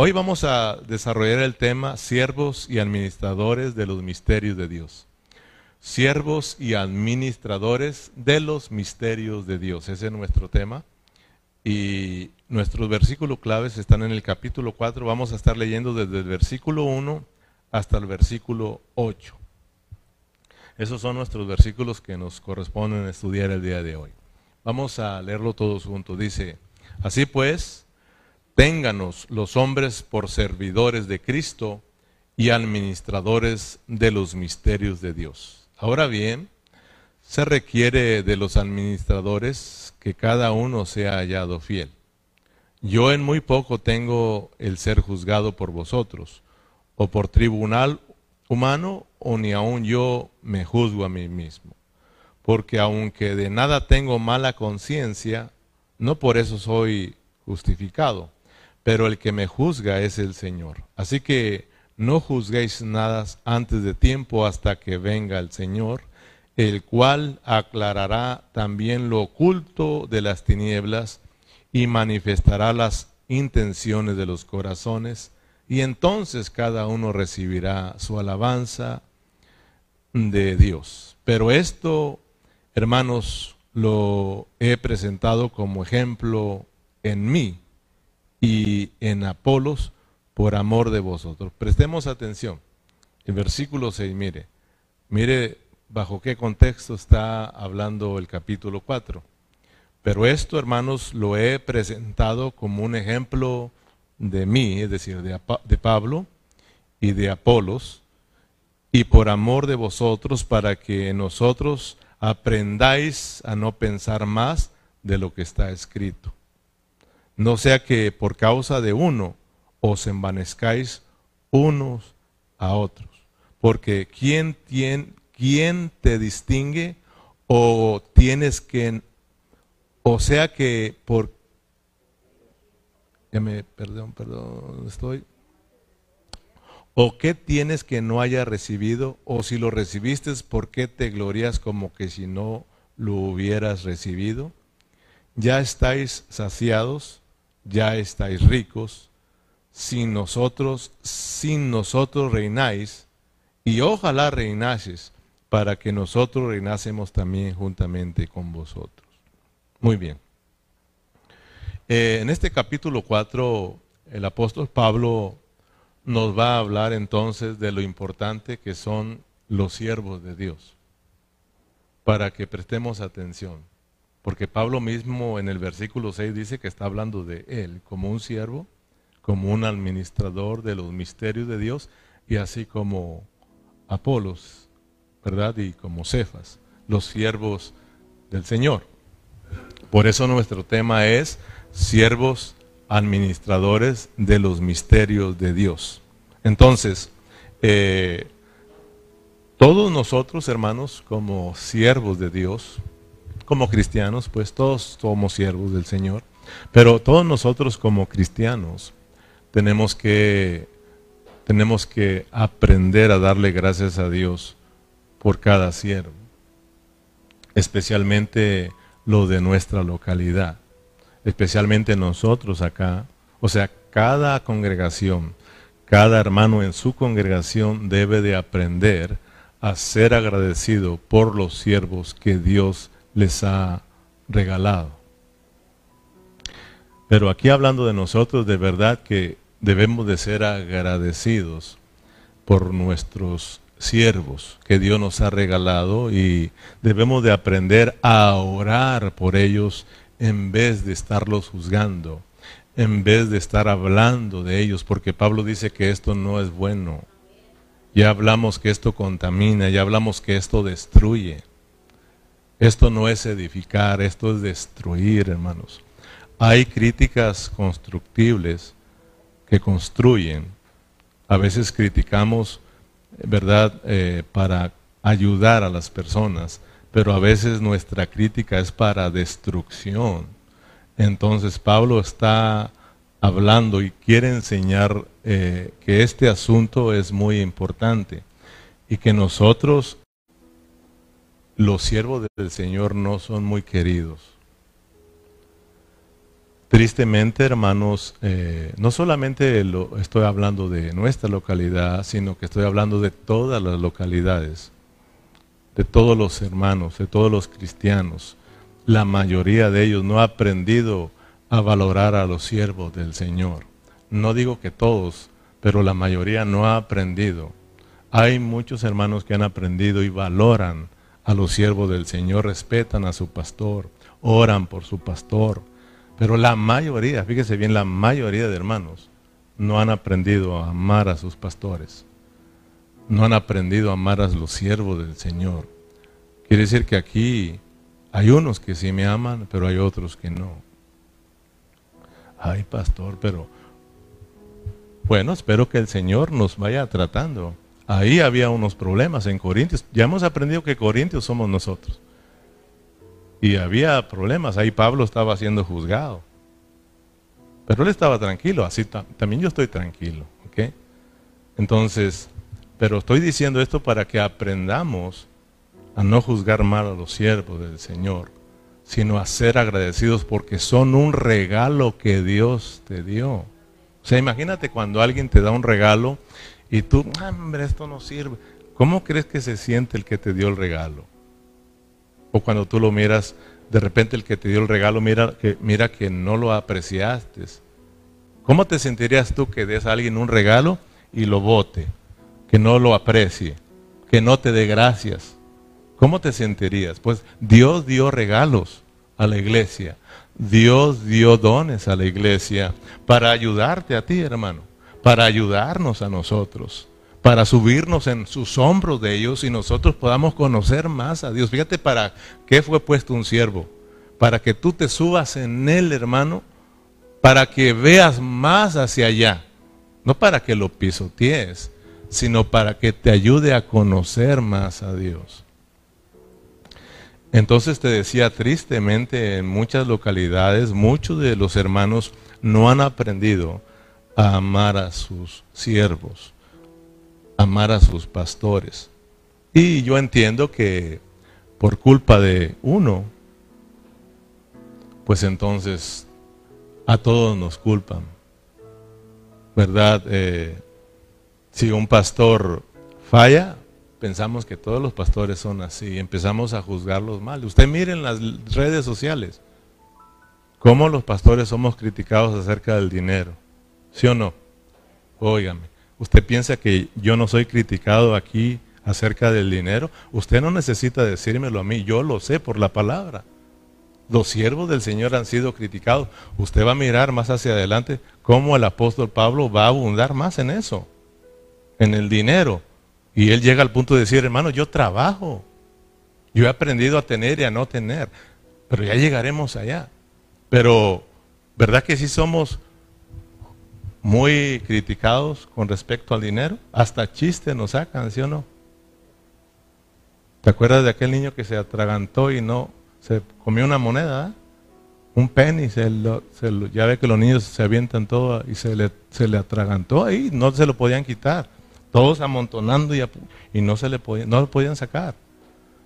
Hoy vamos a desarrollar el tema siervos y administradores de los misterios de Dios. Siervos y administradores de los misterios de Dios. Ese es nuestro tema. Y nuestros versículos claves están en el capítulo 4. Vamos a estar leyendo desde el versículo 1 hasta el versículo 8. Esos son nuestros versículos que nos corresponden estudiar el día de hoy. Vamos a leerlo todos juntos. Dice, así pues, ténganos los hombres por servidores de Cristo y administradores de los misterios de Dios. Ahora bien, se requiere de los administradores que cada uno sea hallado fiel. Yo en muy poco tengo el ser juzgado por vosotros, o por tribunal humano, o ni aun yo me juzgo a mí mismo. Porque aunque de nada tengo mala conciencia, no por eso soy justificado, pero el que me juzga es el Señor. Así que no juzguéis nada antes de tiempo hasta que venga el Señor, el cual aclarará también lo oculto de las tinieblas y manifestará las intenciones de los corazones, y entonces cada uno recibirá su alabanza de Dios. Pero esto, hermanos, lo he presentado como ejemplo en mí y en Apolos por amor de vosotros. Prestemos atención. El versículo 6, mire, mire bajo qué contexto está hablando el capítulo 4. Pero esto, hermanos, lo he presentado como un ejemplo de mí, es decir, de, de Pablo y de Apolos, y por amor de vosotros para que nosotros aprendáis a no pensar más de lo que está escrito. No sea que por causa de uno os envanezcáis unos a otros. Porque ¿quién, quién te distingue o tienes que, o sea que por, ya me, perdón, perdón, estoy, ¿O qué tienes que no haya recibido? ¿O si lo recibiste, por qué te glorias como que si no lo hubieras recibido? Ya estáis saciados, ya estáis ricos, sin nosotros, sin nosotros reináis, y ojalá reinases para que nosotros reinásemos también juntamente con vosotros. Muy bien. Eh, en este capítulo 4, el apóstol Pablo nos va a hablar entonces de lo importante que son los siervos de Dios, para que prestemos atención, porque Pablo mismo en el versículo 6 dice que está hablando de él como un siervo, como un administrador de los misterios de Dios, y así como Apolos, ¿verdad? Y como Cefas, los siervos del Señor. Por eso nuestro tema es siervos administradores de los misterios de Dios. Entonces, eh, todos nosotros, hermanos, como siervos de Dios, como cristianos, pues todos somos siervos del Señor, pero todos nosotros como cristianos tenemos que, tenemos que aprender a darle gracias a Dios por cada siervo, especialmente lo de nuestra localidad especialmente nosotros acá, o sea, cada congregación, cada hermano en su congregación debe de aprender a ser agradecido por los siervos que Dios les ha regalado. Pero aquí hablando de nosotros, de verdad que debemos de ser agradecidos por nuestros siervos que Dios nos ha regalado y debemos de aprender a orar por ellos en vez de estarlos juzgando, en vez de estar hablando de ellos, porque Pablo dice que esto no es bueno. Ya hablamos que esto contamina, ya hablamos que esto destruye. Esto no es edificar, esto es destruir, hermanos. Hay críticas constructibles que construyen. A veces criticamos, ¿verdad?, eh, para ayudar a las personas pero a veces nuestra crítica es para destrucción. Entonces Pablo está hablando y quiere enseñar eh, que este asunto es muy importante y que nosotros, los siervos del Señor, no son muy queridos. Tristemente, hermanos, eh, no solamente estoy hablando de nuestra localidad, sino que estoy hablando de todas las localidades, de todos los hermanos, de todos los cristianos. La mayoría de ellos no ha aprendido a valorar a los siervos del Señor. No digo que todos, pero la mayoría no ha aprendido. Hay muchos hermanos que han aprendido y valoran a los siervos del Señor, respetan a su pastor, oran por su pastor pero la mayoría, fíjese bien, la mayoría de hermanos no han aprendido a amar a sus pastores. No han aprendido a amar a los siervos del Señor. Quiere decir que aquí hay unos que sí me aman, pero hay otros que no. Ay, pastor, pero bueno, espero que el Señor nos vaya tratando. Ahí había unos problemas en Corintios. Ya hemos aprendido que Corintios somos nosotros. Y había problemas, ahí Pablo estaba siendo juzgado. Pero él estaba tranquilo, así también yo estoy tranquilo. Entonces, pero estoy diciendo esto para que aprendamos a no juzgar mal a los siervos del Señor, sino a ser agradecidos porque son un regalo que Dios te dio. O sea, imagínate cuando alguien te da un regalo y tú, hombre, esto no sirve. ¿Cómo crees que se siente el que te dio el regalo? O cuando tú lo miras, de repente el que te dio el regalo, mira que, mira que no lo apreciaste. ¿Cómo te sentirías tú que des a alguien un regalo y lo bote? Que no lo aprecie, que no te dé gracias. ¿Cómo te sentirías? Pues Dios dio regalos a la iglesia. Dios dio dones a la iglesia para ayudarte a ti, hermano, para ayudarnos a nosotros para subirnos en sus hombros de ellos y nosotros podamos conocer más a Dios. Fíjate para qué fue puesto un siervo. Para que tú te subas en él, hermano, para que veas más hacia allá. No para que lo pisotees, sino para que te ayude a conocer más a Dios. Entonces te decía, tristemente en muchas localidades, muchos de los hermanos no han aprendido a amar a sus siervos amar a sus pastores. Y yo entiendo que por culpa de uno, pues entonces a todos nos culpan. ¿Verdad? Eh, si un pastor falla, pensamos que todos los pastores son así, empezamos a juzgarlos mal. Usted mire en las redes sociales cómo los pastores somos criticados acerca del dinero. ¿Sí o no? Óigame. ¿Usted piensa que yo no soy criticado aquí acerca del dinero? Usted no necesita decírmelo a mí, yo lo sé por la palabra. Los siervos del Señor han sido criticados. Usted va a mirar más hacia adelante cómo el apóstol Pablo va a abundar más en eso, en el dinero. Y él llega al punto de decir, hermano, yo trabajo. Yo he aprendido a tener y a no tener. Pero ya llegaremos allá. Pero, ¿verdad que sí somos muy criticados con respecto al dinero. Hasta chistes nos sacan, ¿sí o no? ¿Te acuerdas de aquel niño que se atragantó y no se comió una moneda? Un penny, se ya ve que los niños se avientan todo y se le, se le atragantó ahí, no se lo podían quitar. Todos amontonando y, y no, se le no lo podían sacar.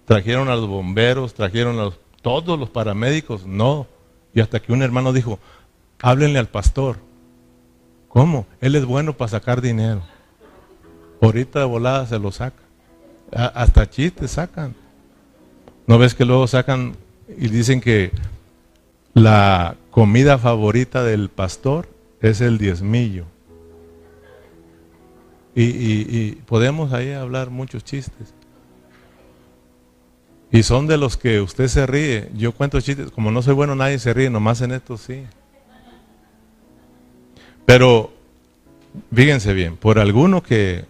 Trajeron a los bomberos, trajeron a todos los paramédicos, no. Y hasta que un hermano dijo, háblenle al pastor. ¿Cómo? Él es bueno para sacar dinero. Ahorita de volada se lo saca. hasta chistes sacan. ¿No ves que luego sacan y dicen que la comida favorita del pastor es el diezmillo? Y, y, podemos ahí hablar muchos chistes. Y son de los que usted se ríe. Yo cuento chistes, como no soy bueno, nadie se ríe, nomás en esto sí. Pero, fíjense bien, por alguno que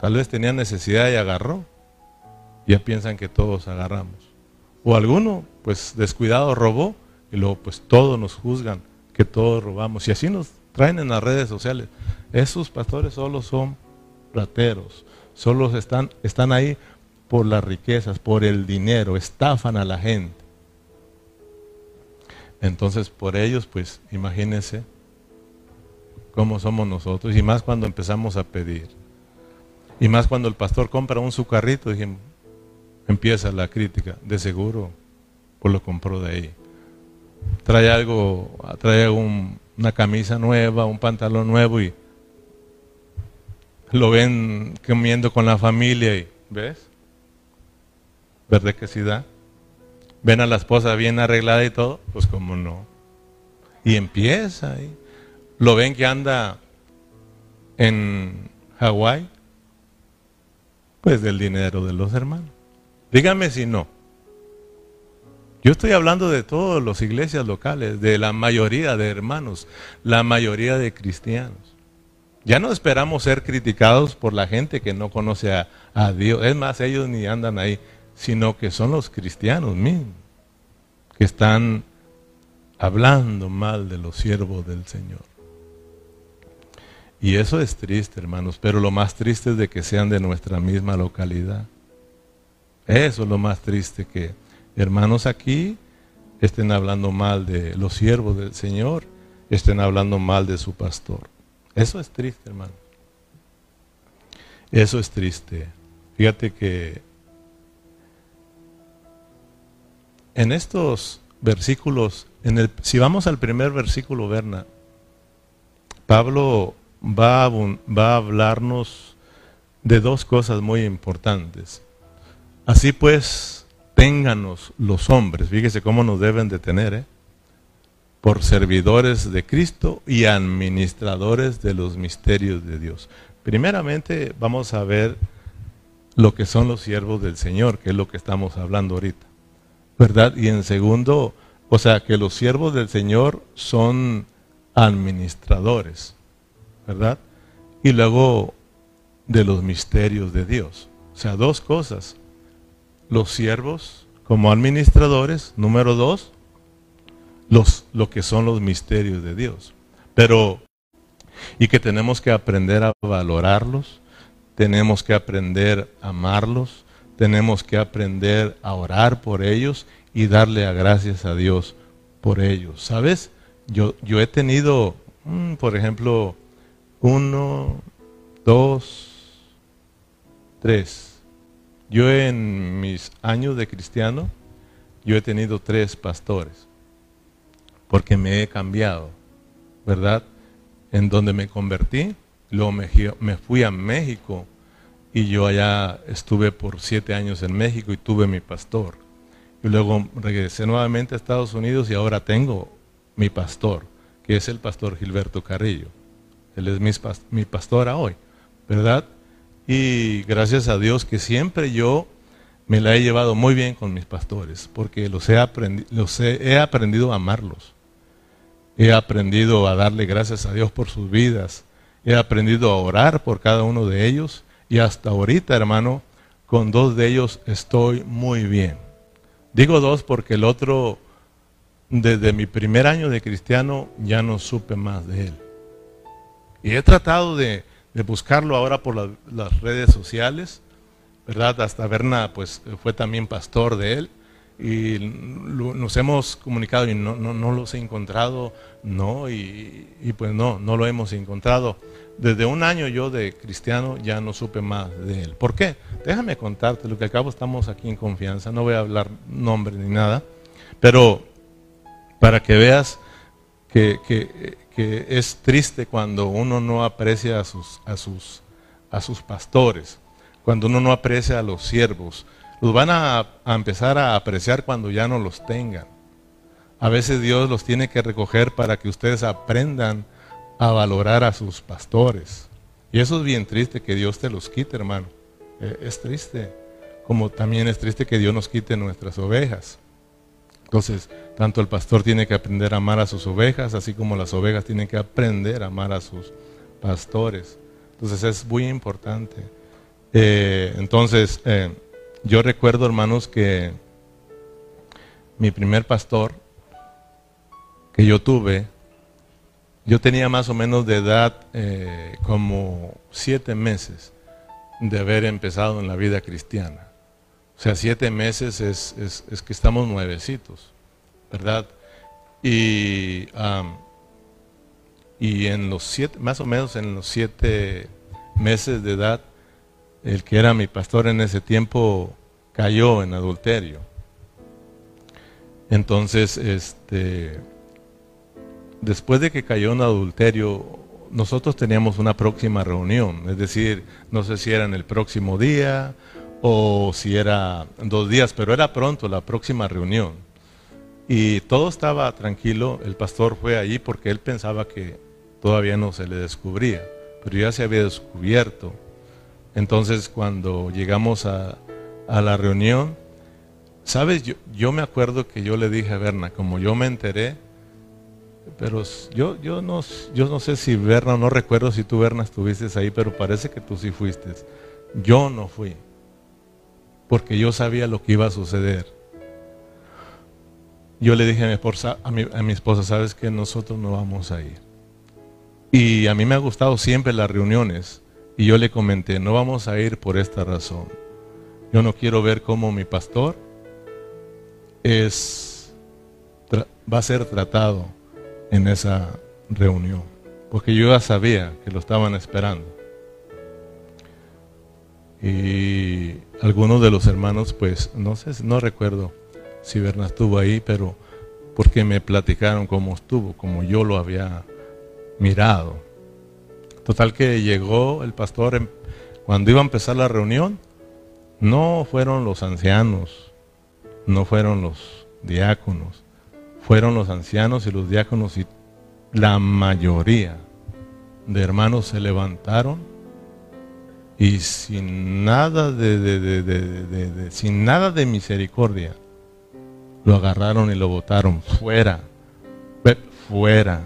tal vez tenía necesidad y agarró, ya piensan que todos agarramos. O alguno, pues descuidado, robó, y luego pues todos nos juzgan que todos robamos. Y así nos traen en las redes sociales. Esos pastores solo son plateros, solo están, están ahí por las riquezas, por el dinero, estafan a la gente. Entonces, por ellos, pues imagínense como somos nosotros, y más cuando empezamos a pedir. Y más cuando el pastor compra un su carrito, empieza la crítica, de seguro, pues lo compró de ahí. trae algo, trae una camisa nueva, un pantalón nuevo y lo ven comiendo con la familia y, ¿ves? ¿Verdad que sí da? Ven a la esposa bien arreglada y todo, pues como no. Y empieza ahí. Lo ven que anda en Hawái, pues del dinero de los hermanos. Dígame si no. Yo estoy hablando de todas las iglesias locales, de la mayoría de hermanos, la mayoría de cristianos. Ya no esperamos ser criticados por la gente que no conoce a, a Dios. Es más, ellos ni andan ahí, sino que son los cristianos mismos que están hablando mal de los siervos del Señor. Y eso es triste, hermanos, pero lo más triste es de que sean de nuestra misma localidad. Eso es lo más triste, que hermanos aquí estén hablando mal de los siervos del Señor, estén hablando mal de su pastor. Eso es triste, hermano. Eso es triste. Fíjate que en estos versículos, en el, si vamos al primer versículo, Berna, Pablo va a, va a hablarnos de dos cosas muy importantes. Así pues, ténganos los hombres, fíjese cómo nos deben de tener, ¿eh? por servidores de Cristo y administradores de los misterios de Dios. Primeramente vamos a ver lo que son los siervos del Señor, que es lo que estamos hablando ahorita. ¿verdad? Y en segundo, o sea, que los siervos del Señor son administradores, ¿verdad? Y luego de los misterios de Dios. O sea, dos cosas. Los siervos como administradores, número dos, los, lo que son los misterios de Dios. Pero, y que tenemos que aprender a valorarlos, tenemos que aprender a amarlos, tenemos que aprender a orar por ellos y darle a gracias a Dios por ellos. ¿Sabes? Yo, yo he tenido, mm, por ejemplo, uno, dos, tres. Yo en mis años de cristiano, yo he tenido tres pastores, porque me he cambiado, ¿verdad? En donde me convertí, luego me, me fui a México y yo allá estuve por siete años en México y tuve mi pastor. Y luego regresé nuevamente a Estados Unidos y ahora tengo mi pastor, que es el pastor Gilberto Carrillo. Él es mi, pastor hoy, ¿verdad? Y gracias a Dios que siempre yo me la he llevado muy bien con mis pastores, porque los he, los he aprendido a amarlos. He aprendido a darle gracias a Dios por sus vidas. He aprendido a orar por cada uno de ellos y hasta ahorita, hermano, con dos de ellos estoy muy bien. Digo dos porque el otro, desde mi primer año de cristiano, ya no supe más de él. Y he tratado de, buscarlo ahora por las redes sociales, ¿verdad? Hasta Berna, pues, fue también pastor de él. Y nos hemos comunicado y no, no, los he encontrado, no, y, y pues no, no lo hemos encontrado. Desde un año yo de cristiano ya no supe más de él. ¿Por qué? Déjame contarte, lo que acabo estamos aquí en confianza, no voy a hablar nombre ni nada, pero para que veas que, es triste cuando uno no aprecia a sus, a, sus, a sus pastores, cuando uno no aprecia a los siervos. Los van a, a empezar a apreciar cuando ya no los tengan. A veces Dios los tiene que recoger para que ustedes aprendan a valorar a sus pastores. Y eso es bien triste que Dios te los quite, hermano. Eh, es triste. Como también es triste que Dios nos quite nuestras ovejas. Entonces, tanto el pastor tiene que aprender a amar a sus ovejas, así como las ovejas tienen que aprender a amar a sus pastores. Entonces es muy importante. Eh, entonces, eh, yo recuerdo, hermanos, que mi primer pastor que yo tuve, yo tenía más o menos de edad eh, como siete meses de haber empezado en la vida cristiana. O sea, siete meses es, que estamos nuevecitos, ¿verdad? Y, y en los siete, más o menos en los siete meses de edad, el que era mi pastor en ese tiempo cayó en adulterio. Entonces, este, después de que cayó en adulterio, nosotros teníamos una próxima reunión, es decir, no sé si era en el próximo día o si era dos días, pero era pronto la próxima reunión. Y todo estaba tranquilo, el pastor fue allí porque él pensaba que todavía no se le descubría, pero ya se había descubierto. Entonces cuando llegamos a, la reunión, sabes, yo, me acuerdo que yo le dije a Berna, como yo me enteré, pero yo, yo, no, yo no sé si Berna, no recuerdo si tú Berna estuviste ahí, pero parece que tú sí fuiste. Yo no fui, porque yo sabía lo que iba a suceder. Yo le dije a mi esposa, a mi, esposa sabes que nosotros no vamos a ir. Y a mí me ha gustado siempre las reuniones. Y yo le comenté, no vamos a ir por esta razón. Yo no quiero ver cómo mi pastor es, va a ser tratado en esa reunión, porque yo ya sabía que lo estaban esperando. Y algunos de los hermanos, pues, no sé, no recuerdo si Berna estuvo ahí, pero porque me platicaron cómo estuvo, como yo lo había mirado. Total que llegó el pastor, cuando iba a empezar la reunión, no fueron los ancianos, no fueron los diáconos, fueron los ancianos y los diáconos y la mayoría de hermanos se levantaron y sin nada de, sin nada de misericordia lo agarraron y lo botaron fuera, fuera.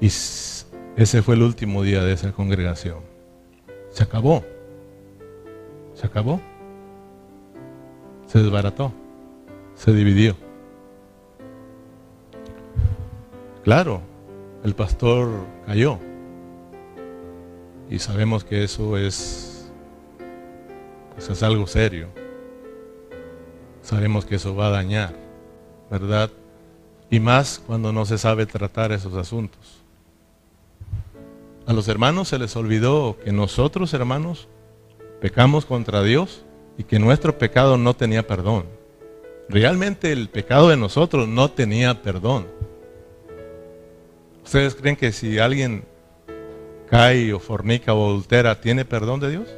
Y ese fue el último día de esa congregación. Se acabó. Se acabó se desbarató, se dividió. Claro, el pastor cayó. Y sabemos que eso es, pues es algo serio. Sabemos que eso va a dañar, ¿verdad? Y más cuando no se sabe tratar esos asuntos. A los hermanos se les olvidó que nosotros, hermanos, pecamos contra Dios y que nuestro pecado no tenía perdón. Realmente el pecado de nosotros no tenía perdón. ¿Ustedes creen que si alguien cae o fornica o adultera, tiene perdón de Dios?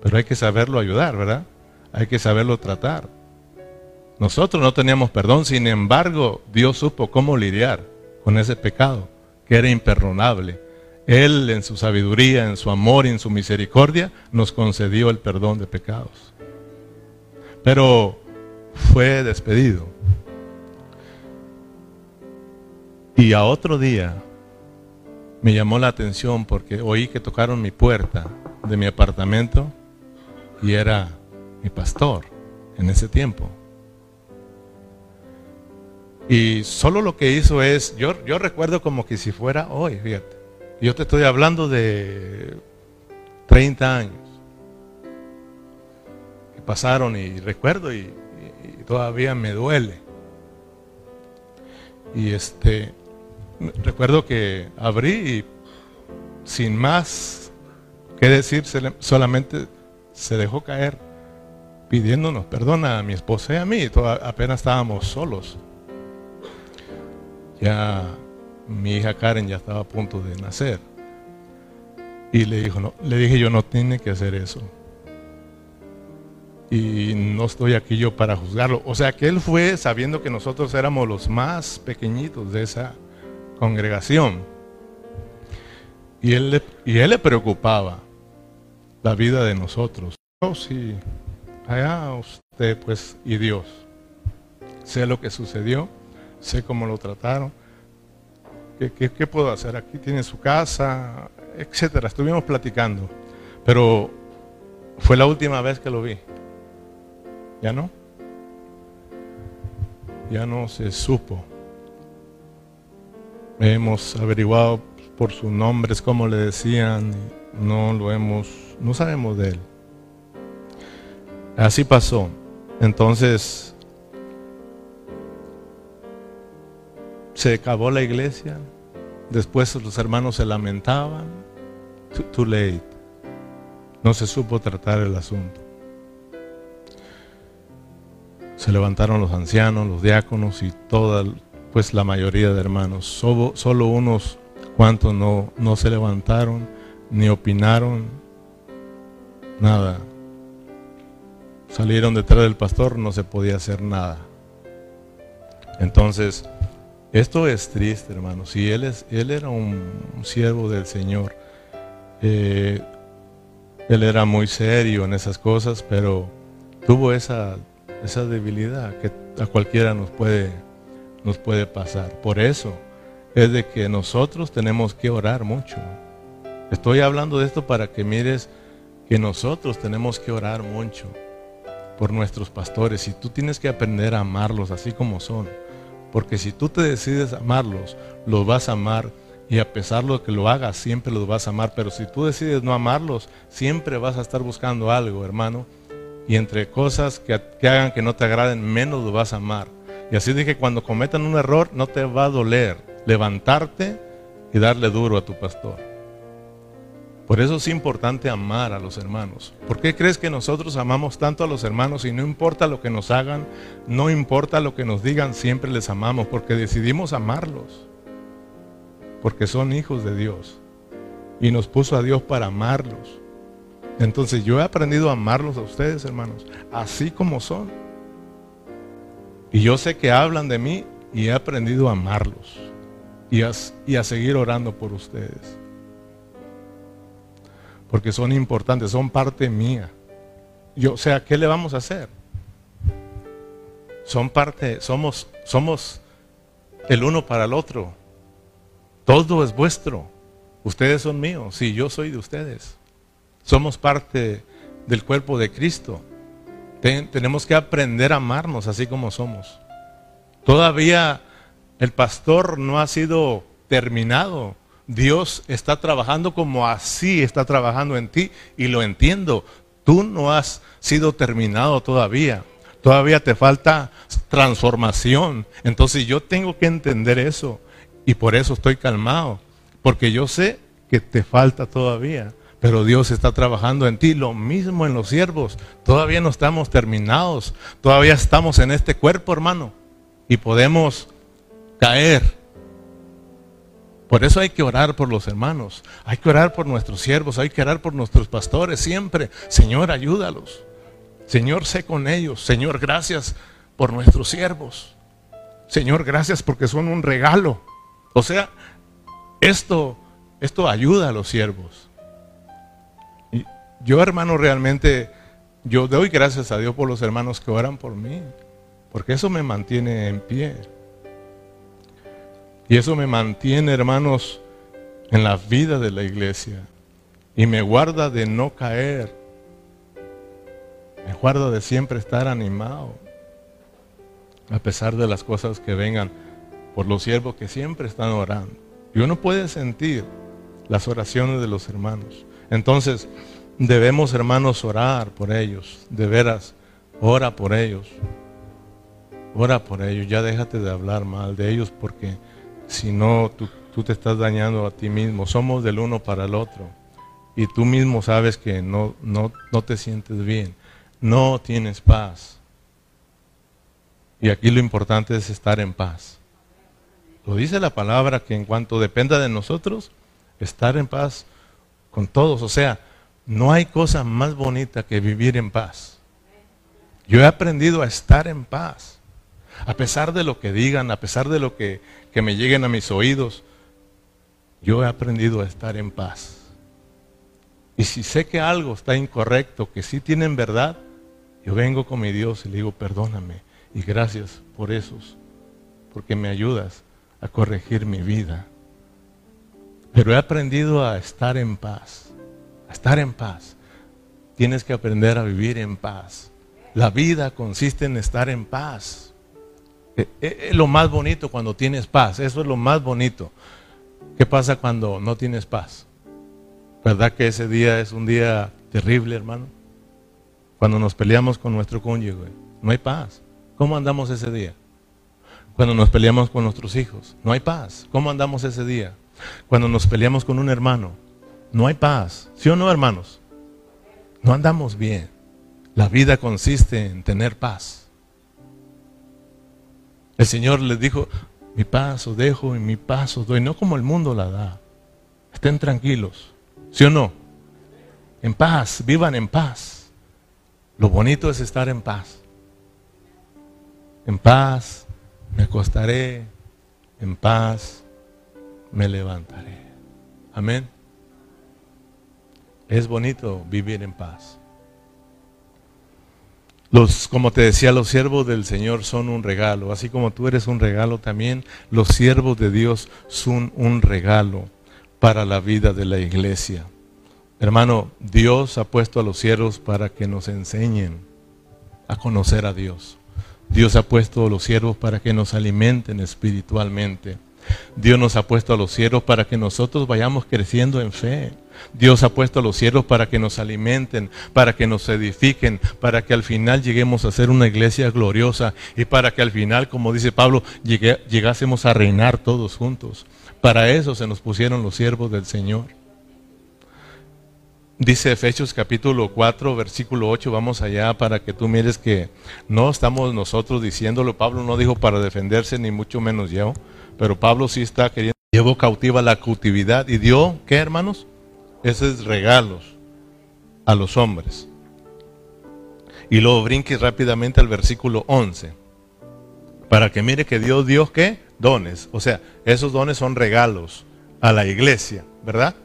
Pero hay que saberlo ayudar, ¿verdad? Hay que saberlo tratar. Nosotros no teníamos perdón, sin embargo, Dios supo cómo lidiar con ese pecado, que era imperdonable. Él en su sabiduría, en su amor y en su misericordia nos concedió el perdón de pecados. Pero fue despedido. Y a otro día me llamó la atención porque oí que tocaron mi puerta de mi apartamento y era mi pastor en ese tiempo. Y solo lo que hizo es, yo, yo recuerdo como que si fuera hoy, fíjate. Yo te estoy hablando de 30 años que pasaron y recuerdo y, todavía me duele. Y este, recuerdo que abrí y sin más que decir, solamente se dejó caer pidiéndonos perdón a mi esposa y a mí. apenas estábamos solos. Ya mi hija Karen ya estaba a punto de nacer. Y le, dijo, no, le dije yo, no tiene que hacer eso. Y no estoy aquí yo para juzgarlo. O sea que él fue sabiendo que nosotros éramos los más pequeñitos de esa congregación. Y él, y él le preocupaba la vida de nosotros. Oh, sí, allá usted pues y Dios. Sé lo que sucedió, sé cómo lo trataron ¿Qué, puedo hacer? Aquí tiene su casa, etcétera. Estuvimos platicando, pero fue la última vez que lo vi. ¿Ya no? Ya no se supo. Hemos averiguado por sus nombres, cómo le decían, no lo hemos, no sabemos de él. Así pasó. Entonces, se acabó la iglesia, después los hermanos se lamentaban, too, late, no se supo tratar el asunto. se levantaron los ancianos, los diáconos y toda, pues la mayoría de hermanos. Solo, solo unos cuantos no, no se levantaron ni opinaron nada. Salieron detrás del pastor, no se podía hacer nada. Entonces, esto es triste, hermanos. Si él, es, él era un siervo del Señor, eh, él era muy serio en esas cosas, pero tuvo esa, esa debilidad que a cualquiera nos puede, nos puede pasar. Por eso es de que nosotros tenemos que orar mucho. Estoy hablando de esto para que mires que nosotros tenemos que orar mucho por nuestros pastores y tú tienes que aprender a amarlos así como son. Porque si tú te decides amarlos, los vas a amar y a pesar de que lo hagas, siempre los vas a amar. Pero si tú decides no amarlos, siempre vas a estar buscando algo, hermano. Y entre cosas que, que hagan que no te agraden, menos lo vas a amar. Y así dije, cuando cometan un error, no te va a doler levantarte y darle duro a tu pastor. Por eso es importante amar a los hermanos. ¿Por qué crees que nosotros amamos tanto a los hermanos y no importa lo que nos hagan, no importa lo que nos digan, siempre les amamos? Porque decidimos amarlos. Porque son hijos de Dios. Y nos puso a Dios para amarlos. Entonces yo he aprendido a amarlos a ustedes, hermanos, así como son. Y yo sé que hablan de mí y he aprendido a amarlos y a, seguir orando por ustedes porque son importantes, son parte mía. Yo, o sea, ¿qué le vamos a hacer? Son parte, somos, somos el uno para el otro. Todo es vuestro. Ustedes son míos, sí, yo soy de ustedes. Somos parte del cuerpo de Cristo. Tenemos que aprender a amarnos así como somos. Todavía el pastor no ha sido terminado Dios está trabajando como así está trabajando en ti y lo entiendo. Tú no has sido terminado todavía. Todavía te falta transformación. Entonces yo tengo que entender eso y por eso estoy calmado. Porque yo sé que te falta todavía. Pero Dios está trabajando en ti. Lo mismo en los siervos. Todavía no estamos terminados. Todavía estamos en este cuerpo, hermano. Y podemos caer por eso hay que orar por los hermanos, hay que orar por nuestros siervos, hay que orar por nuestros pastores siempre. Señor, ayúdalos. Señor, sé con ellos. Señor, gracias por nuestros siervos. Señor, gracias porque son un regalo. O sea, esto, esto ayuda a los siervos. Yo, hermano, realmente, yo doy gracias a Dios por los hermanos que oran por mí, porque eso me mantiene en pie. Y eso me mantiene, hermanos, en la vida de la iglesia. Y me guarda de no caer. Me guarda de siempre estar animado. A pesar de las cosas que vengan por los siervos que siempre están orando. Y uno puede sentir las oraciones de los hermanos. Entonces, debemos, hermanos, orar por ellos. De veras, ora por ellos. Ora por ellos. Ya déjate de hablar mal de ellos porque si no, tú, te estás dañando a ti mismo. Somos del uno para el otro. Y tú mismo sabes que no, no, no te sientes bien. No tienes paz. Y aquí lo importante es estar en paz. Lo dice la palabra que en cuanto dependa de nosotros, estar en paz con todos. O sea, no hay cosa más bonita que vivir en paz. Yo he aprendido a estar en paz. A pesar de lo que digan, a pesar de lo que, que me lleguen a mis oídos, yo he aprendido a estar en paz. Y si sé que algo está incorrecto, que sí tienen verdad, yo vengo con mi Dios y le digo, perdóname y gracias por esos, porque me ayudas a corregir mi vida. Pero he aprendido a estar en paz, estar en paz. Tienes que aprender a vivir en paz. La vida consiste en estar en paz. Eh, eh, es lo más bonito cuando tienes paz, eso es lo más bonito. ¿Qué pasa cuando no tienes paz? ¿Verdad que ese día es un día terrible, hermano? Cuando nos peleamos con nuestro cónyuge, no hay paz. ¿Cómo andamos ese día? Cuando nos peleamos con nuestros hijos, no hay paz. ¿Cómo andamos ese día? Cuando nos peleamos con un hermano, no hay paz. ¿Sí o no, hermanos? No andamos bien. La vida consiste en tener paz. El Señor les dijo, mi paso dejo y mi paso doy, no como el mundo la da. Estén tranquilos, ¿sí o no? En paz, vivan en paz. Lo bonito es estar en paz. En paz me acostaré, en paz me levantaré. Amén. Es bonito vivir en paz. Los, como te decía, los siervos del Señor son un regalo, así como tú eres un regalo también, los siervos de Dios son un regalo para la vida de la iglesia. Hermano, Dios ha puesto a los siervos para que nos enseñen a conocer a Dios. Dios ha puesto a los siervos para que nos alimenten espiritualmente. Dios nos ha puesto a los siervos para que nosotros vayamos creciendo en fe. Dios ha puesto a los siervos para que nos alimenten, para que nos edifiquen, para que al final lleguemos a ser una iglesia gloriosa y para que al final, como dice Pablo, llegásemos a reinar todos juntos. Para eso se nos pusieron los siervos del Señor. Dice Efesios capítulo 4, versículo 8, vamos allá para que tú mires que no estamos nosotros diciéndolo, Pablo no dijo para defenderse, ni mucho menos yo, pero Pablo sí está queriendo, llevó cautiva la cautividad y dio, ¿qué hermanos? Esos regalos a los hombres. Y luego brinque rápidamente al versículo 11, para que mire que Dios dio, ¿qué? Dones, o sea, esos dones son regalos a la iglesia, ¿verdad?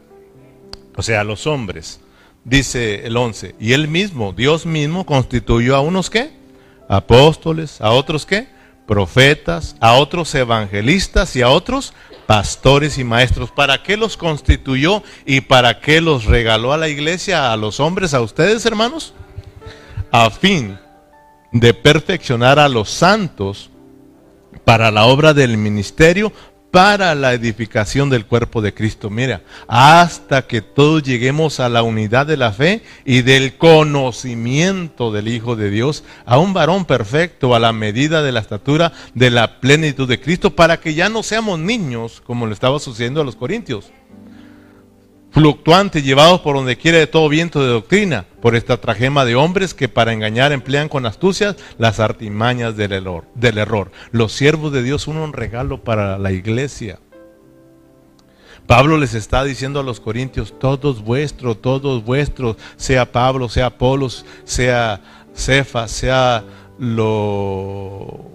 o sea, a los hombres. Dice el 11, y él mismo, Dios mismo, constituyó a unos qué? Apóstoles, a otros qué? Profetas, a otros evangelistas y a otros pastores y maestros. ¿Para qué los constituyó y para qué los regaló a la iglesia, a los hombres, a ustedes, hermanos? A fin de perfeccionar a los santos para la obra del ministerio, para la edificación del cuerpo de Cristo. Mira, hasta que todos lleguemos a la unidad de la fe y del conocimiento del Hijo de Dios, a un varón perfecto, a la medida de la estatura de la plenitud de Cristo, para que ya no seamos niños, como le estaba sucediendo a los corintios fluctuantes, llevados por donde quiera de todo viento de doctrina, por esta trajema de hombres que para engañar emplean con astucias las artimañas del error. Los siervos de Dios son un regalo para la iglesia. Pablo les está diciendo a los corintios, todos vuestros, todos vuestros, sea Pablo, sea Apolos, sea Cefa, sea lo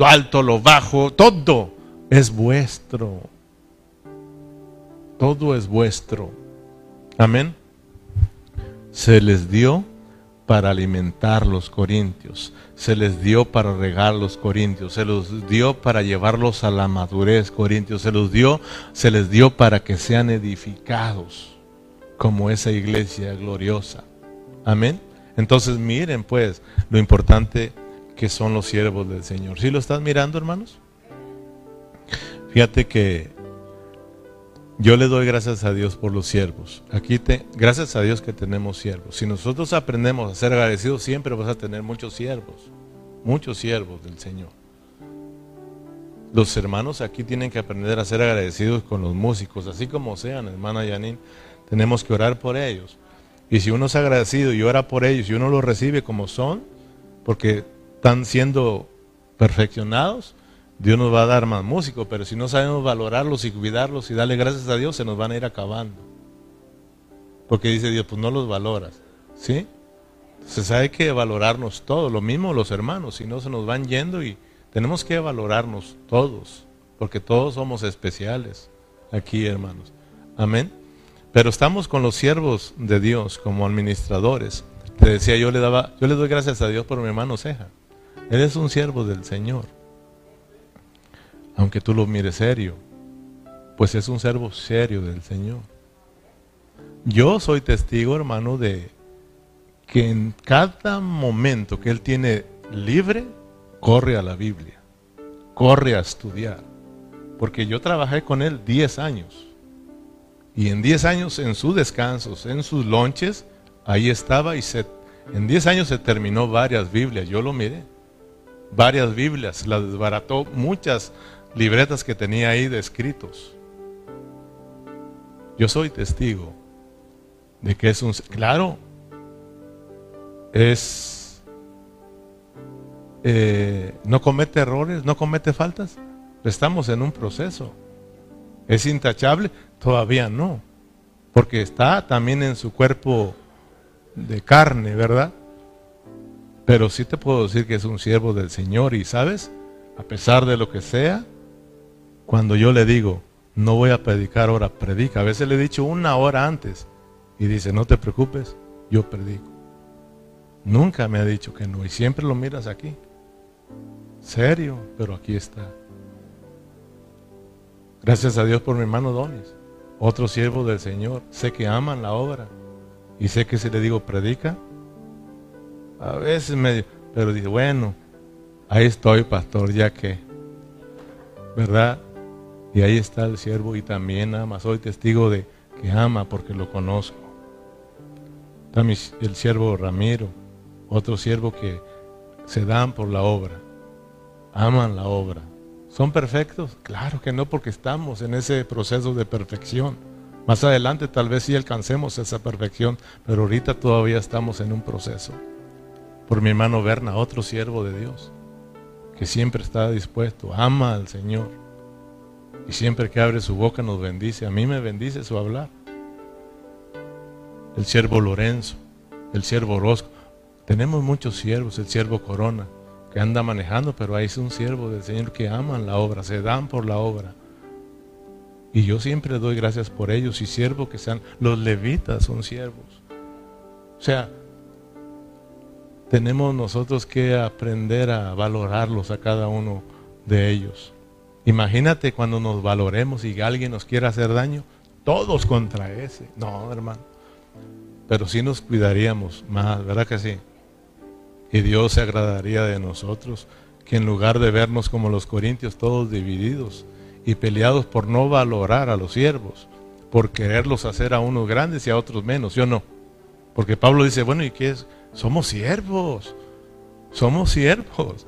alto, lo bajo, todo es vuestro todo es vuestro. Amén. Se les dio para alimentar los corintios, se les dio para regar los corintios, se los dio para llevarlos a la madurez corintios, se los dio, se les dio para que sean edificados como esa iglesia gloriosa. Amén. Entonces miren pues lo importante que son los siervos del Señor. ¿Sí lo estás mirando, hermanos? Fíjate que yo le doy gracias a Dios por los siervos. Aquí te, gracias a Dios que tenemos siervos. Si nosotros aprendemos a ser agradecidos, siempre vas a tener muchos siervos, muchos siervos del Señor. Los hermanos aquí tienen que aprender a ser agradecidos con los músicos, así como sean, hermana Yanin. Tenemos que orar por ellos. Y si uno es agradecido y ora por ellos y uno los recibe como son, porque están siendo perfeccionados, Dios nos va a dar más músicos, pero si no sabemos valorarlos y cuidarlos y darle gracias a Dios, se nos van a ir acabando. Porque dice Dios, pues no los valoras. ¿Sí? Se sabe que valorarnos todos, lo mismo los hermanos, si no se nos van yendo y tenemos que valorarnos todos, porque todos somos especiales aquí, hermanos. Amén. Pero estamos con los siervos de Dios como administradores. Te decía, yo le daba, yo le doy gracias a Dios por mi hermano Ceja. Él es un siervo del Señor aunque tú lo mires serio, pues es un servo serio del Señor. Yo soy testigo, hermano, de que en cada momento que Él tiene libre, corre a la Biblia, corre a estudiar. Porque yo trabajé con Él 10 años. Y en 10 años, en sus descansos, en sus lonches, ahí estaba y se, en 10 años se terminó varias Biblias. Yo lo miré. Varias Biblias, las desbarató muchas libretas que tenía ahí de escritos. Yo soy testigo de que es un... Claro, es eh, no comete errores, no comete faltas. Estamos en un proceso. ¿Es intachable? Todavía no. Porque está también en su cuerpo de carne, ¿verdad? Pero sí te puedo decir que es un siervo del Señor y, ¿sabes? A pesar de lo que sea, cuando yo le digo, no voy a predicar ahora, predica. A veces le he dicho una hora antes y dice, no te preocupes, yo predico. Nunca me ha dicho que no y siempre lo miras aquí. Serio, pero aquí está. Gracias a Dios por mi hermano Donis, otro siervo del Señor. Sé que aman la obra y sé que si le digo predica, a veces me... Pero dice, bueno, ahí estoy, pastor, ya que, ¿verdad? Y ahí está el siervo y también ama. Soy testigo de que ama porque lo conozco. Está el siervo Ramiro, otro siervo que se dan por la obra, aman la obra. ¿Son perfectos? Claro que no, porque estamos en ese proceso de perfección. Más adelante tal vez sí alcancemos esa perfección, pero ahorita todavía estamos en un proceso. Por mi hermano Berna, otro siervo de Dios, que siempre está dispuesto, ama al Señor. Y siempre que abre su boca nos bendice. A mí me bendice su hablar. El siervo Lorenzo, el siervo Orozco. Tenemos muchos siervos, el siervo Corona, que anda manejando, pero ahí es un siervo del Señor que aman la obra, se dan por la obra. Y yo siempre doy gracias por ellos y siervo que sean, los levitas son siervos. O sea, tenemos nosotros que aprender a valorarlos a cada uno de ellos. Imagínate cuando nos valoremos y alguien nos quiera hacer daño, todos contra ese. No, hermano. Pero sí nos cuidaríamos más, ¿verdad que sí? Y Dios se agradaría de nosotros, que en lugar de vernos como los corintios, todos divididos y peleados por no valorar a los siervos, por quererlos hacer a unos grandes y a otros menos, yo no. Porque Pablo dice, bueno, ¿y qué es? Somos siervos, somos siervos.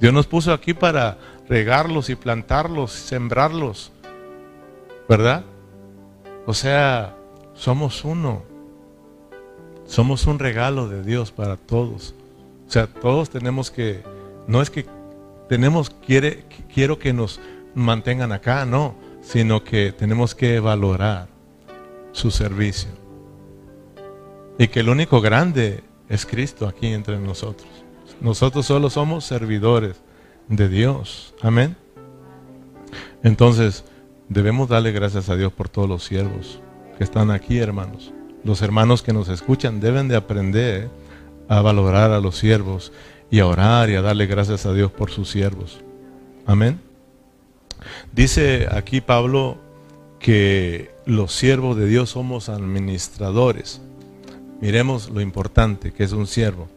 Dios nos puso aquí para regarlos y plantarlos, sembrarlos, ¿verdad? O sea, somos uno. Somos un regalo de Dios para todos. O sea, todos tenemos que, no es que tenemos, quiere, quiero que nos mantengan acá, no, sino que tenemos que valorar su servicio. Y que el único grande es Cristo aquí entre nosotros. Nosotros solo somos servidores de Dios. Amén. Entonces, debemos darle gracias a Dios por todos los siervos que están aquí, hermanos. Los hermanos que nos escuchan deben de aprender a valorar a los siervos y a orar y a darle gracias a Dios por sus siervos. Amén. Dice aquí Pablo que los siervos de Dios somos administradores. Miremos lo importante que es un siervo.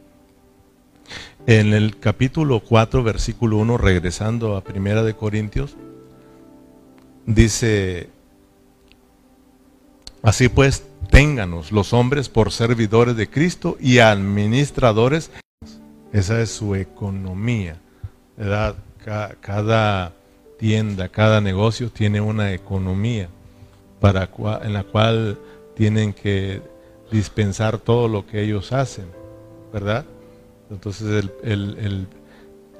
En el capítulo 4, versículo 1, regresando a Primera de Corintios, dice, así pues, ténganos los hombres por servidores de Cristo y administradores. Esa es su economía. ¿verdad? Cada tienda, cada negocio tiene una economía para en la cual tienen que dispensar todo lo que ellos hacen, ¿verdad? Entonces el,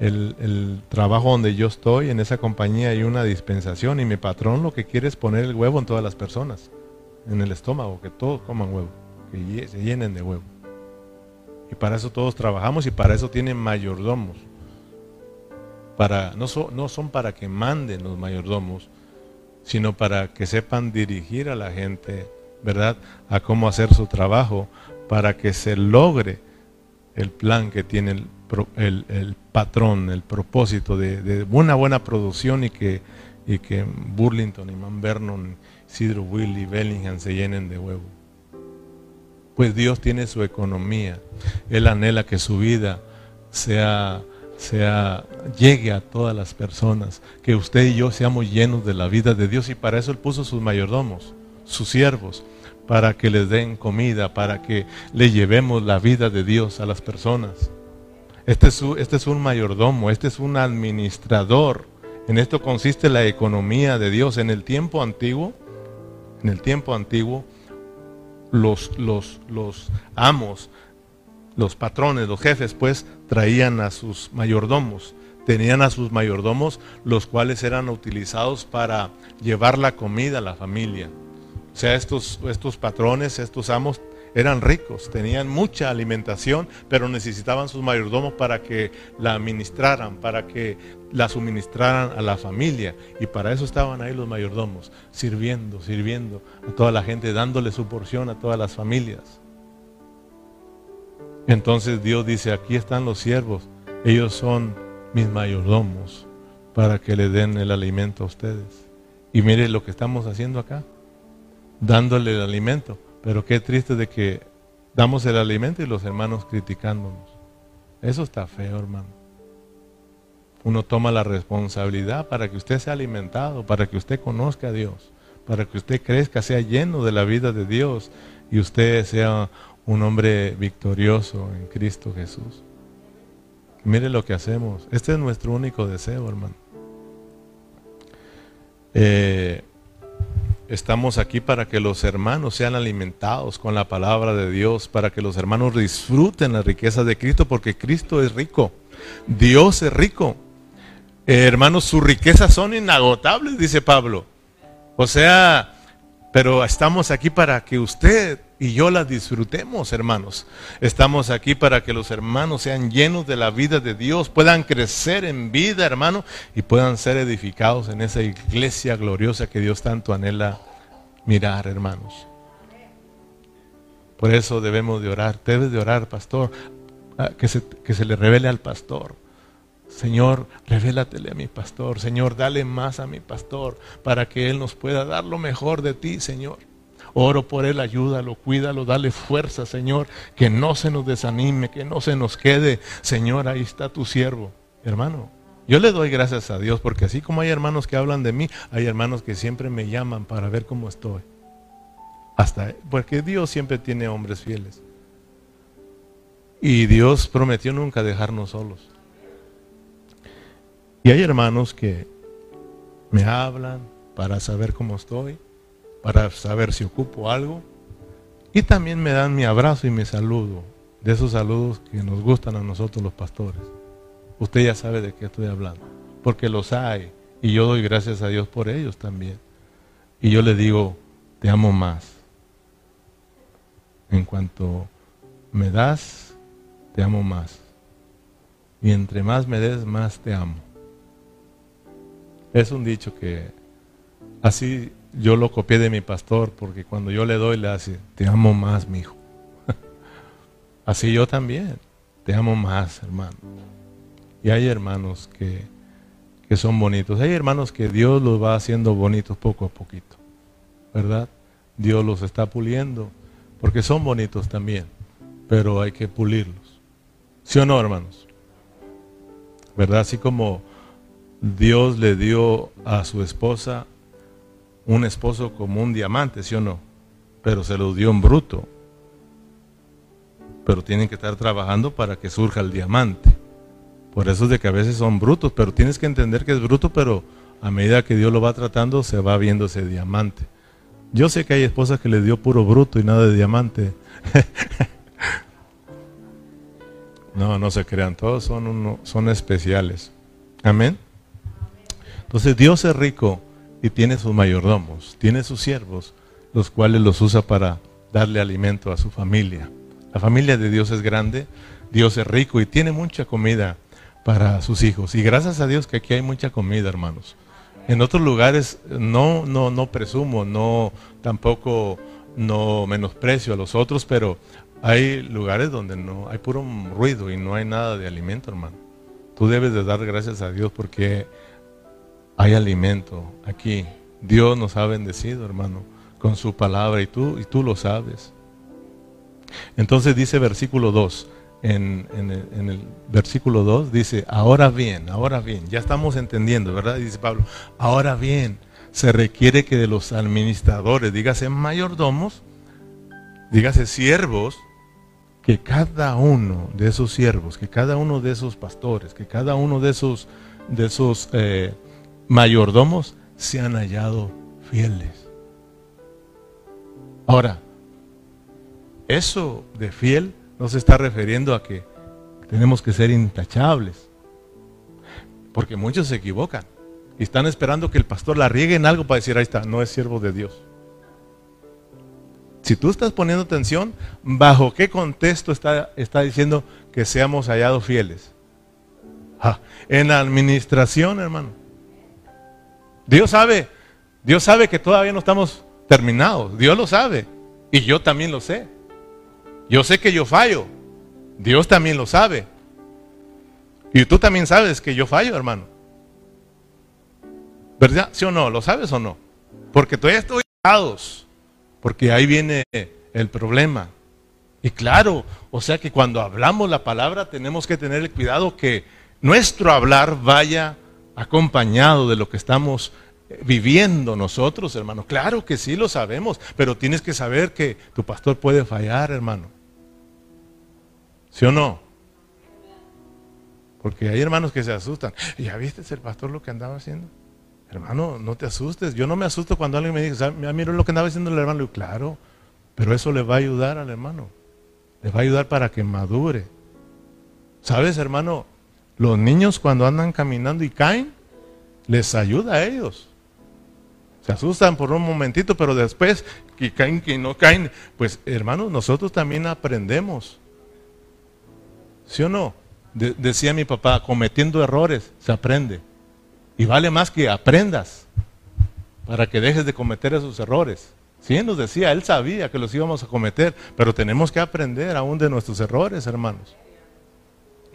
el, trabajo donde yo estoy, en esa compañía hay una dispensación y mi patrón lo que quiere es poner el huevo en todas las personas en el estómago, que todos coman huevo, que se llenen de huevo. Y para eso todos trabajamos y para eso tienen mayordomos. Para, no, no son para que manden los mayordomos, sino para que sepan dirigir a la gente, ¿verdad? A cómo hacer su trabajo, para que se logre el plan que tiene el, el, patrón, el propósito de, de, una buena producción y que, y que Burlington y Man Vernon Sidro Willy, Bellingham se llenen de huevo. Pues Dios tiene su economía. Él anhela que su vida sea, sea, llegue a todas las personas. Que usted y yo seamos llenos de la vida de Dios. Y para eso Él puso sus mayordomos, sus siervos, para que les den comida, para que le llevemos la vida de Dios a las personas. Este es, este es un mayordomo, este es un administrador. En esto consiste la economía de Dios. En el tiempo antiguo, en el tiempo antiguo, los, los, los amos los patrones, los jefes, pues traían a sus mayordomos. Tenían a sus mayordomos, los cuales eran utilizados para llevar la comida a la familia. O sea, estos, estos patrones, estos amos, eran ricos, tenían mucha alimentación, pero necesitaban sus mayordomos para que la administraran, para que la suministraran a la familia. Y para eso estaban ahí los mayordomos, sirviendo, sirviendo a toda la gente, dándole su porción a todas las familias. Entonces Dios dice, aquí están los siervos, ellos son mis mayordomos para que le den el alimento a ustedes. Y mire lo que estamos haciendo acá, dándole el alimento. Pero qué triste de que damos el alimento y los hermanos criticándonos. Eso está feo, hermano. Uno toma la responsabilidad para que usted sea alimentado, para que usted conozca a Dios, para que usted crezca, sea lleno de la vida de Dios y usted sea un hombre victorioso en Cristo Jesús. Mire lo que hacemos. Este es nuestro único deseo, hermano. Eh, estamos aquí para que los hermanos sean alimentados con la palabra de Dios, para que los hermanos disfruten la riqueza de Cristo, porque Cristo es rico. Dios es rico. Eh, hermanos, sus riquezas son inagotables, dice Pablo. O sea, pero estamos aquí para que usted y yo la disfrutemos, hermanos. Estamos aquí para que los hermanos sean llenos de la vida de Dios, puedan crecer en vida, hermano, y puedan ser edificados en esa iglesia gloriosa que Dios tanto anhela mirar, hermanos. Por eso debemos de orar. Debes de orar, pastor, que se, que se le revele al pastor. Señor, revélatele a mi pastor. Señor, dale más a mi pastor para que Él nos pueda dar lo mejor de ti, Señor. Oro por él, ayúdalo, cuídalo, dale fuerza, Señor, que no se nos desanime, que no se nos quede. Señor, ahí está tu siervo. Hermano, yo le doy gracias a Dios porque así como hay hermanos que hablan de mí, hay hermanos que siempre me llaman para ver cómo estoy. Hasta porque Dios siempre tiene hombres fieles. Y Dios prometió nunca dejarnos solos. Y hay hermanos que me hablan para saber cómo estoy para saber si ocupo algo. Y también me dan mi abrazo y mi saludo, de esos saludos que nos gustan a nosotros los pastores. Usted ya sabe de qué estoy hablando, porque los hay y yo doy gracias a Dios por ellos también. Y yo le digo, te amo más. En cuanto me das, te amo más. Y entre más me des, más te amo. Es un dicho que así yo lo copié de mi pastor, porque cuando yo le doy, le hace, te amo más, mi hijo. Así yo también, te amo más, hermano. Y hay hermanos que, que son bonitos. Hay hermanos que Dios los va haciendo bonitos poco a poquito, ¿verdad? Dios los está puliendo, porque son bonitos también, pero hay que pulirlos. ¿Sí o no, hermanos? ¿Verdad? Así como Dios le dio a su esposa un esposo como un diamante, ¿sí o no? Pero se lo dio en bruto. Pero tienen que estar trabajando para que surja el diamante. Por eso es de que a veces son brutos, pero tienes que entender que es bruto, pero a medida que Dios lo va tratando, se va viendo ese diamante. Yo sé que hay esposas que le dio puro bruto y nada de diamante. no, no se crean, todos son, uno, son especiales. Amén. Entonces Dios es rico y tiene sus mayordomos, tiene sus siervos, los cuales los usa para darle alimento a su familia. La familia de Dios es grande, Dios es rico y tiene mucha comida para sus hijos. Y gracias a Dios que aquí hay mucha comida, hermanos. En otros lugares no, no, no presumo, no tampoco no menosprecio a los otros, pero hay lugares donde no hay puro ruido y no hay nada de alimento, hermano. Tú debes de dar gracias a Dios porque hay alimento aquí. Dios nos ha bendecido, hermano, con su palabra y tú, y tú lo sabes. Entonces dice versículo 2, en, el, versículo 2 dice, ahora bien, ahora bien, ya estamos entendiendo, ¿verdad? Dice Pablo, ahora bien, se requiere que de los administradores, dígase mayordomos, dígase siervos, que cada uno de esos siervos, que cada uno de esos pastores, que cada uno de esos, de esos eh, mayordomos se han hallado fieles. Ahora, eso de fiel no se está refiriendo a que tenemos que ser intachables. Porque muchos se equivocan y están esperando que el pastor la riegue en algo para decir, ahí está, no es siervo de Dios. Si tú estás poniendo atención, ¿bajo qué contexto está, está diciendo que seamos hallados fieles? en la administración, hermano. Dios sabe, Dios sabe que todavía no estamos terminados. Dios lo sabe. Y yo también lo sé. Yo sé que yo fallo. Dios también lo sabe. Y tú también sabes que yo fallo, hermano. ¿Verdad? ¿Sí o no? ¿Lo sabes o no? Porque todavía estoy porque ahí viene el problema. Y claro, o sea que cuando hablamos la palabra tenemos que tener el cuidado que nuestro hablar vaya acompañado de lo que estamos viviendo nosotros, hermano. Claro que sí lo sabemos, pero tienes que saber que tu pastor puede fallar, hermano. ¿Sí o no? Porque hay hermanos que se asustan. ¿Ya viste el pastor lo que andaba haciendo? Hermano, no te asustes. Yo no me asusto cuando alguien me dice, mira lo que andaba haciendo el hermano. claro, pero eso le va a ayudar al hermano. Le va a ayudar para que madure. ¿Sabes, hermano? Los niños cuando andan caminando y caen, les ayuda a ellos. Se asustan por un momentito, pero después que caen, que no caen, pues hermanos, nosotros también aprendemos. ¿Sí o no? decía mi papá, cometiendo errores se aprende. Y vale más que aprendas para que dejes de cometer esos errores. Sí, nos decía, él sabía que los íbamos a cometer, pero tenemos que aprender aún de nuestros errores, hermanos.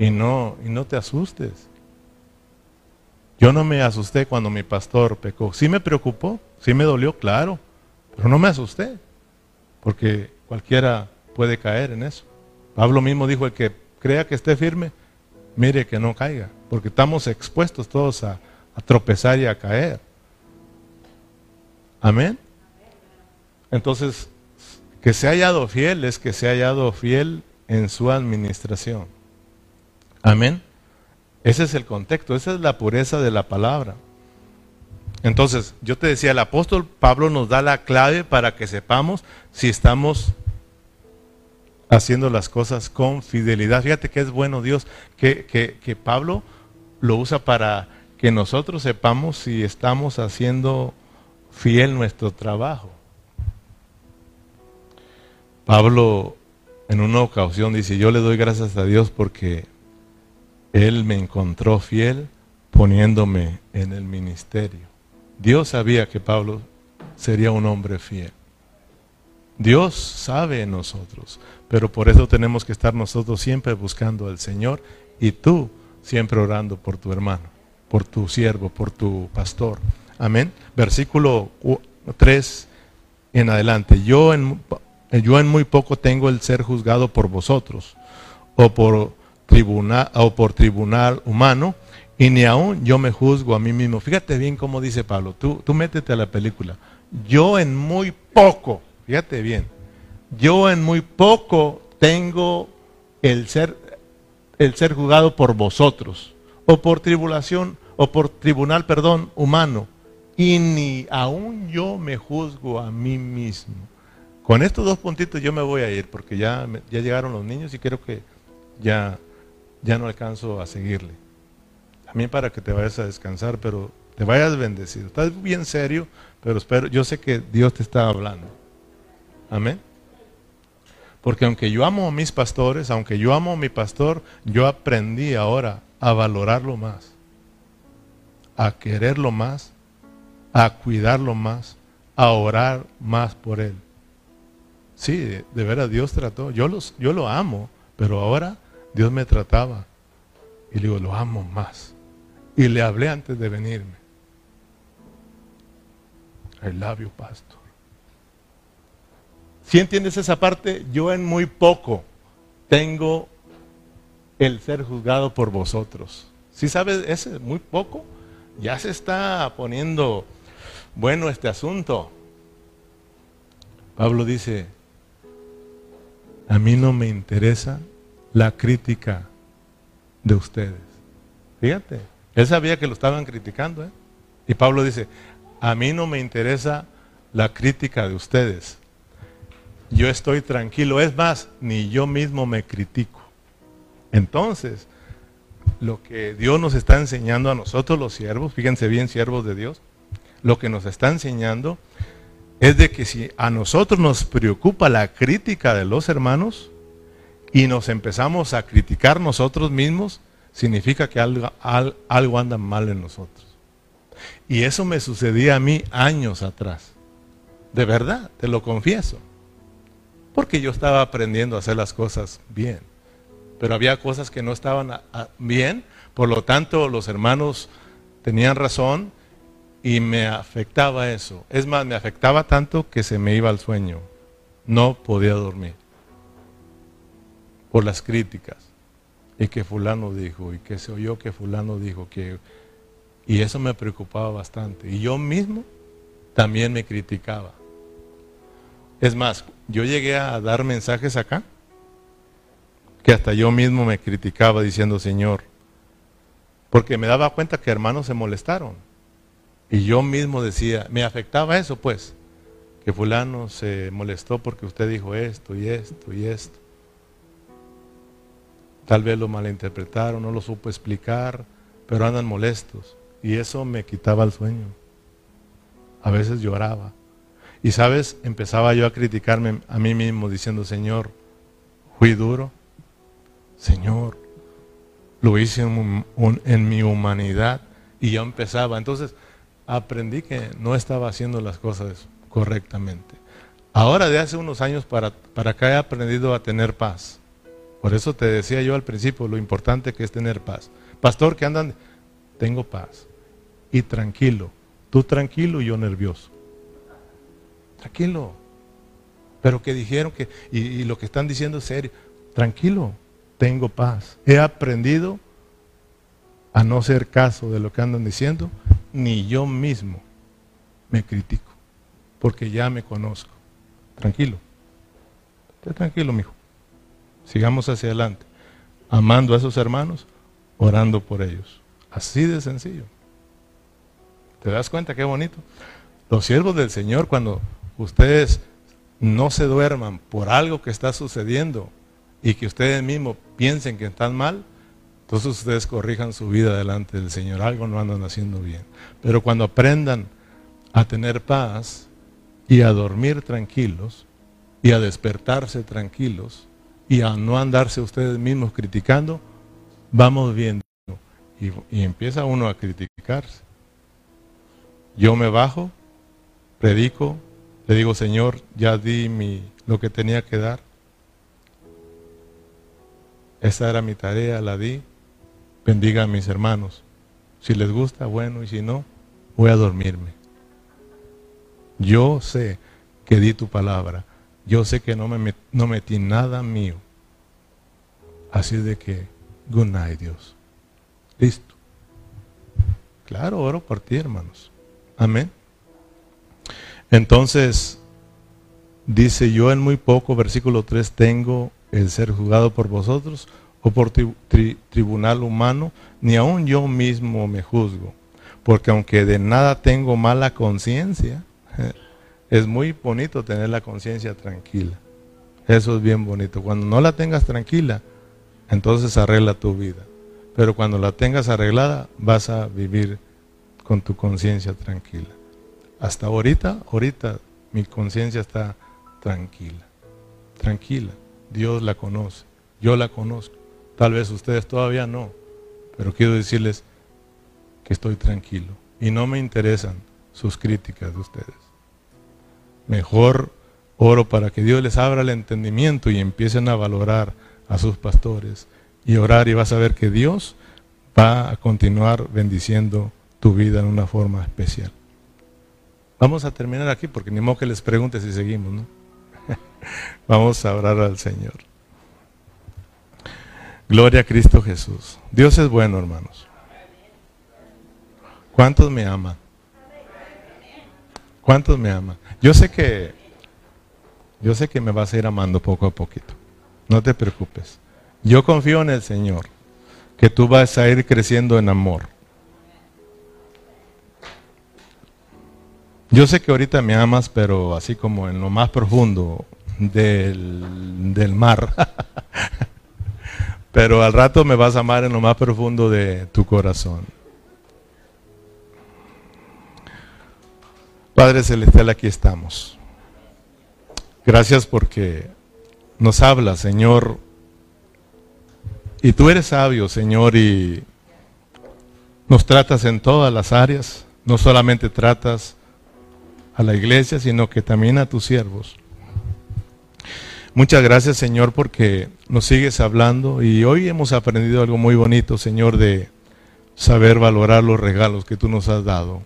Y no, y no te asustes. Yo no me asusté cuando mi pastor pecó. Sí me preocupó, sí me dolió, claro, pero no me asusté, porque cualquiera puede caer en eso. Pablo mismo dijo, el que crea que esté firme, mire que no caiga, porque estamos expuestos todos a, a tropezar y a caer. Amén. Entonces, que se haya hallado fiel es que se haya hallado fiel en su administración. Amén. Ese es el contexto, esa es la pureza de la palabra. Entonces, yo te decía, el apóstol Pablo nos da la clave para que sepamos si estamos haciendo las cosas con fidelidad. Fíjate que es bueno Dios que, que Pablo lo usa para que nosotros sepamos si estamos haciendo fiel nuestro trabajo. Pablo en una ocasión dice, yo le doy gracias a Dios porque Él me encontró fiel poniéndome en el ministerio. Dios sabía que Pablo sería un hombre fiel. Dios sabe en nosotros, pero por eso tenemos que estar nosotros siempre buscando al Señor y tú siempre orando por tu hermano por tu siervo, por tu pastor. Amén. Versículo 3 en adelante. Yo en, yo en muy poco tengo el ser juzgado por vosotros o por tribunal, o por tribunal humano y ni aún yo me juzgo a mí mismo. Fíjate bien cómo dice Pablo. Tú, tú métete a la película. Yo en muy poco, fíjate bien, yo en muy poco tengo el ser, el ser juzgado por vosotros o por tribulación o por tribunal, perdón, humano. Y ni aún yo me juzgo a mí mismo. Con estos dos puntitos yo me voy a ir porque ya, ya llegaron los niños y creo que ya, ya no alcanzo a seguirle. También para que te vayas a descansar, pero te vayas bendecido. Estás bien serio, pero espero, yo sé que Dios te está hablando. Amén. Porque aunque yo amo a mis pastores, aunque yo amo a mi pastor, yo aprendí ahora a valorarlo más a quererlo más, a cuidarlo más, a orar más por él. Sí, de, veras Dios trató. Yo, los, yo lo amo, pero ahora Dios me trataba. Y le digo, lo amo más. Y le hablé antes de venirme. Love you, pastor. Si entiendes esa parte, yo en muy poco tengo el ser juzgado por vosotros. Si sabes, ese muy poco ya se está poniendo bueno este asunto. Pablo dice, a mí no me interesa la crítica de ustedes. Fíjate, él sabía que lo estaban criticando. ¿eh? Y Pablo dice, a mí no me interesa la crítica de ustedes. yo estoy tranquilo. Es más, ni yo mismo me critico. Entonces, lo que Dios nos está enseñando a nosotros los siervos, fíjense bien, siervos de Dios, lo que nos está enseñando es de que si a nosotros nos preocupa la crítica de los hermanos y nos empezamos a criticar nosotros mismos, significa que algo, algo anda mal en nosotros. Y eso me sucedía a mí años atrás. De verdad, te lo confieso. Porque yo estaba aprendiendo a hacer las cosas bien. Pero había cosas que no estaban bien. Por lo tanto, los hermanos tenían razón y me afectaba eso. Es más, me afectaba tanto que se me iba al sueño. No podía dormir. Por las críticas. Y que fulano dijo, y que se oyó que fulano dijo, que... Y eso me preocupaba bastante. Y yo mismo también me criticaba. Es más, yo llegué a dar mensajes acá, que hasta yo mismo me criticaba diciendo, Señor, porque me daba cuenta que hermanos se molestaron y yo mismo decía, me afectaba eso pues, que fulano se molestó porque usted dijo esto y esto y esto. Tal vez lo malinterpretaron, no lo supo explicar, pero andan molestos. Y eso me quitaba el sueño. A veces lloraba. Y sabes, empezaba yo a criticarme a mí mismo diciendo, Señor, fui duro. Señor, lo hice en, mi humanidad. Y yo empezaba. Entonces, aprendí que no estaba haciendo las cosas correctamente. Ahora de hace unos años para, para acá he aprendido a tener paz. Por eso te decía yo al principio lo importante que es tener paz. Pastor, que andan, tengo paz. Y tranquilo. Tú tranquilo y yo nervioso. Tranquilo. Pero que dijeron que, y, y lo que están diciendo es serio. Tranquilo, tengo paz. He aprendido a no ser caso de lo que andan diciendo ni yo mismo me critico, porque ya me conozco. Tranquilo. Esté tranquilo, mijo. Sigamos hacia adelante, amando a esos hermanos, orando por ellos. Así de sencillo. ¿Te das cuenta qué bonito? Los siervos del Señor, cuando ustedes no se duerman por algo que está sucediendo y que ustedes mismos piensen que están mal, entonces ustedes corrijan su vida delante del Señor. Algo no andan haciendo bien. Pero cuando aprendan a tener paz y a dormir tranquilos y a despertarse tranquilos y a no andarse ustedes mismos criticando, vamos viendo. Y, empieza uno a criticarse. Yo me bajo, predico, le digo, Señor, ya di mi, lo que tenía que dar. Esa era mi tarea, la di bendiga a mis hermanos. Si les gusta, bueno, y si no, voy a dormirme. Yo sé que di tu palabra. Yo sé que no, me no metí nada mío. Así de que, good night, Dios. Listo. Claro, oro por ti, hermanos. Amén. Entonces, dice yo en muy poco, versículo 3, tengo el ser juzgado por vosotros o por tribunal humano, ni aun yo mismo me juzgo. Porque aunque de nada tengo mala conciencia, es muy bonito tener la conciencia tranquila. Eso es bien bonito. Cuando no la tengas tranquila, entonces arregla tu vida. Pero cuando la tengas arreglada, vas a vivir con tu conciencia tranquila. Hasta ahorita, ahorita mi conciencia está tranquila. Tranquila. Dios la conoce. Yo la conozco. Tal vez ustedes todavía no, pero quiero decirles que estoy tranquilo y no me interesan sus críticas de ustedes. Mejor oro para que Dios les abra el entendimiento y empiecen a valorar a sus pastores y orar y vas a ver que Dios va a continuar bendiciendo tu vida en una forma especial. Vamos a terminar aquí porque ni modo que les pregunte si seguimos, ¿no? Vamos a orar al Señor. Gloria a Cristo Jesús. Dios es bueno, hermanos. ¿Cuántos me aman? ¿Cuántos me aman? Yo sé que yo sé que me vas a ir amando poco a poquito. No te preocupes. Yo confío en el Señor que tú vas a ir creciendo en amor. Yo sé que ahorita me amas, pero así como en lo más profundo del, del mar. Pero al rato me vas a amar en lo más profundo de tu corazón. Padre Celestial, aquí estamos. Gracias porque nos habla, Señor. Y tú eres sabio, Señor, y nos tratas en todas las áreas. No solamente tratas a la iglesia, sino que también a tus siervos. Muchas gracias, Señor, porque nos sigues hablando y hoy hemos aprendido algo muy bonito, Señor, de saber valorar los regalos que tú nos has dado.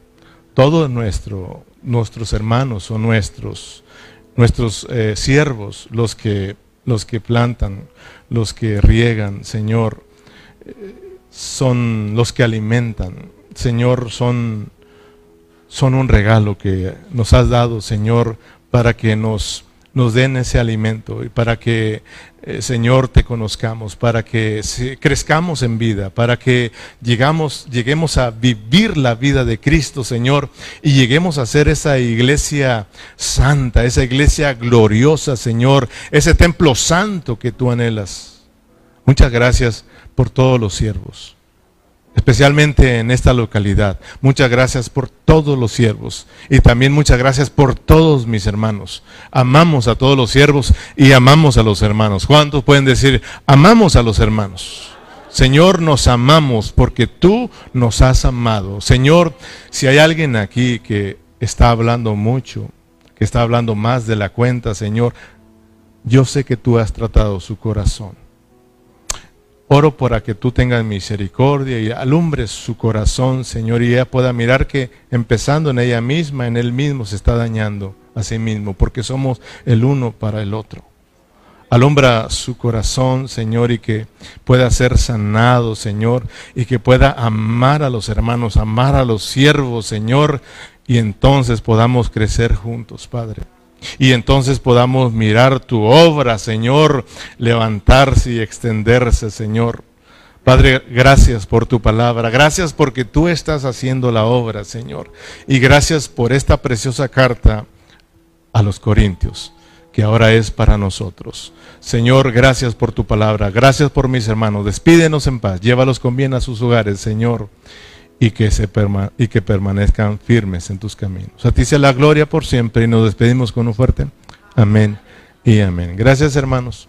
Todos nuestro, nuestros hermanos son nuestros, nuestros eh, siervos, los que, los que plantan, los que riegan, Señor, eh, son los que alimentan, Señor, son, son un regalo que nos has dado, Señor, para que nos nos den ese alimento y para que, eh, Señor, te conozcamos, para que crezcamos en vida, para que lleguemos a vivir la vida de Cristo, Señor, y lleguemos a ser esa iglesia santa, esa iglesia gloriosa, Señor, ese templo santo que tú anhelas. Muchas gracias por todos los siervos especialmente en esta localidad. Muchas gracias por todos los siervos y también muchas gracias por todos mis hermanos. Amamos a todos los siervos y amamos a los hermanos. ¿Cuántos pueden decir, amamos a los hermanos? Señor, nos amamos porque tú nos has amado. Señor, si hay alguien aquí que está hablando mucho, que está hablando más de la cuenta, Señor, yo sé que tú has tratado su corazón. Oro para que tú tengas misericordia y alumbres su corazón, Señor, y ella pueda mirar que empezando en ella misma, en él mismo, se está dañando a sí mismo, porque somos el uno para el otro. Alumbra su corazón, Señor, y que pueda ser sanado, Señor, y que pueda amar a los hermanos, amar a los siervos, Señor, y entonces podamos crecer juntos, Padre y entonces podamos mirar tu obra, Señor, levantarse y extenderse, Señor. Padre, gracias por tu palabra, gracias porque tú estás haciendo la obra, Señor, y gracias por esta preciosa carta a los Corintios, que ahora es para nosotros. Señor, gracias por tu palabra, gracias por mis hermanos, despídenos en paz, llévalos con bien a sus hogares, Señor y que, se y que permanezcan firmes en tus caminos. A ti sea la gloria por siempre y nos despedimos con un fuerte amén y amén. Gracias hermanos.